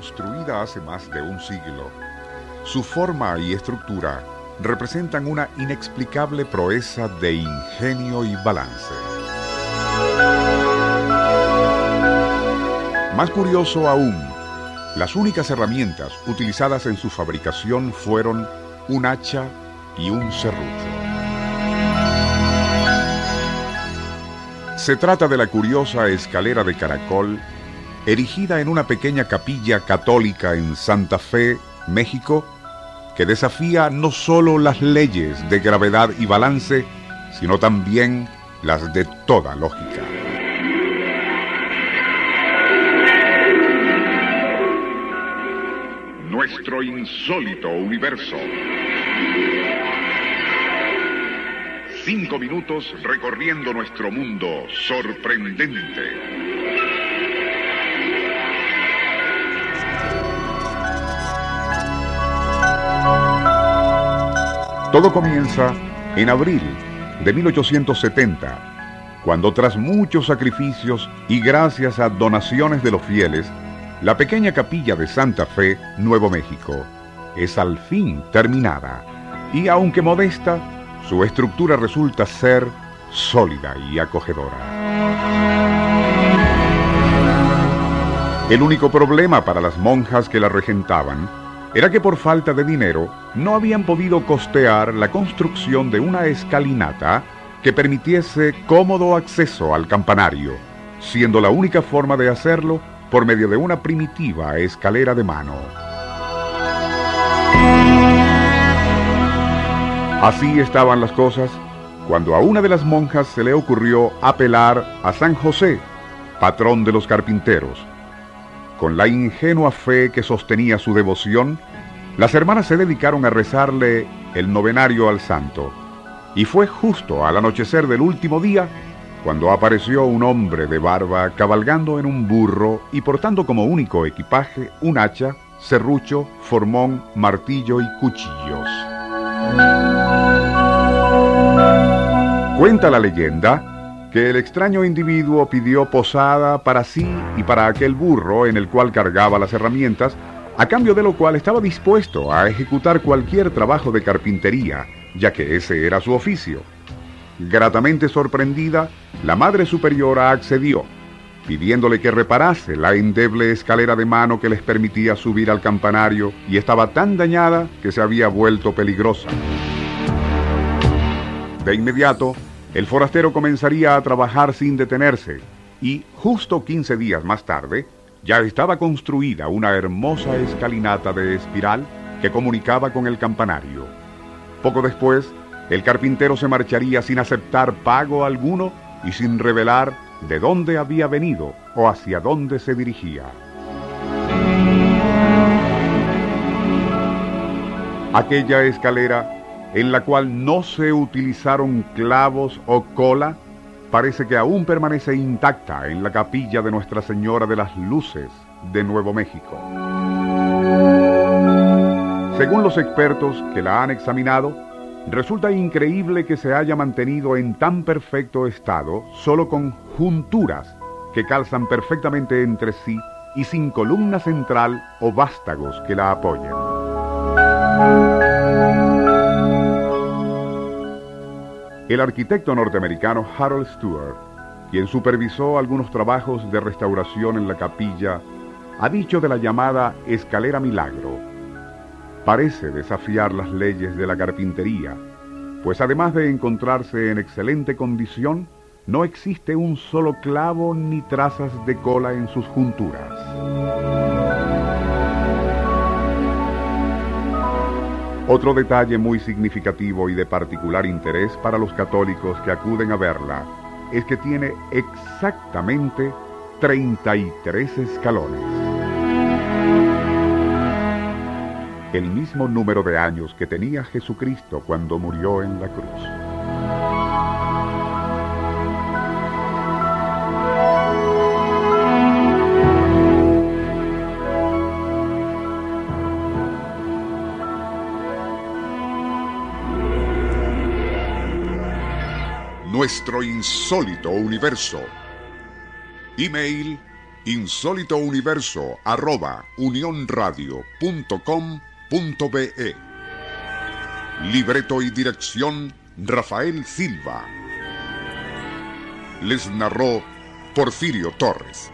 Construida hace más de un siglo, su forma y estructura representan una inexplicable proeza de ingenio y balance. Más curioso aún, las únicas herramientas utilizadas en su fabricación fueron un hacha y un serrucho. Se trata de la curiosa escalera de caracol erigida en una pequeña capilla católica en Santa Fe, México, que desafía no solo las leyes de gravedad y balance, sino también las de toda lógica. Nuestro insólito universo. Cinco minutos recorriendo nuestro mundo sorprendente. Todo comienza en abril de 1870, cuando tras muchos sacrificios y gracias a donaciones de los fieles, la pequeña capilla de Santa Fe, Nuevo México, es al fin terminada y aunque modesta, su estructura resulta ser sólida y acogedora. El único problema para las monjas que la regentaban era que por falta de dinero no habían podido costear la construcción de una escalinata que permitiese cómodo acceso al campanario, siendo la única forma de hacerlo por medio de una primitiva escalera de mano. Así estaban las cosas cuando a una de las monjas se le ocurrió apelar a San José, patrón de los carpinteros, con la ingenua fe que sostenía su devoción, las hermanas se dedicaron a rezarle el novenario al santo. Y fue justo al anochecer del último día cuando apareció un hombre de barba cabalgando en un burro y portando como único equipaje un hacha, serrucho, formón, martillo y cuchillos. Cuenta la leyenda que el extraño individuo pidió posada para sí y para aquel burro en el cual cargaba las herramientas, a cambio de lo cual estaba dispuesto a ejecutar cualquier trabajo de carpintería, ya que ese era su oficio. Gratamente sorprendida, la Madre Superiora accedió, pidiéndole que reparase la endeble escalera de mano que les permitía subir al campanario y estaba tan dañada que se había vuelto peligrosa. De inmediato, el forastero comenzaría a trabajar sin detenerse y justo 15 días más tarde ya estaba construida una hermosa escalinata de espiral que comunicaba con el campanario. Poco después, el carpintero se marcharía sin aceptar pago alguno y sin revelar de dónde había venido o hacia dónde se dirigía. Aquella escalera en la cual no se utilizaron clavos o cola, parece que aún permanece intacta en la capilla de Nuestra Señora de las Luces de Nuevo México. Según los expertos que la han examinado, resulta increíble que se haya mantenido en tan perfecto estado solo con junturas que calzan perfectamente entre sí y sin columna central o vástagos que la apoyen. El arquitecto norteamericano Harold Stewart, quien supervisó algunos trabajos de restauración en la capilla, ha dicho de la llamada escalera milagro. Parece desafiar las leyes de la carpintería, pues además de encontrarse en excelente condición, no existe un solo clavo ni trazas de cola en sus junturas. Otro detalle muy significativo y de particular interés para los católicos que acuden a verla es que tiene exactamente 33 escalones. El mismo número de años que tenía Jesucristo cuando murió en la cruz. Nuestro insólito universo. Email insólitouniverso arroba Libreto y dirección Rafael Silva. Les narró Porfirio Torres.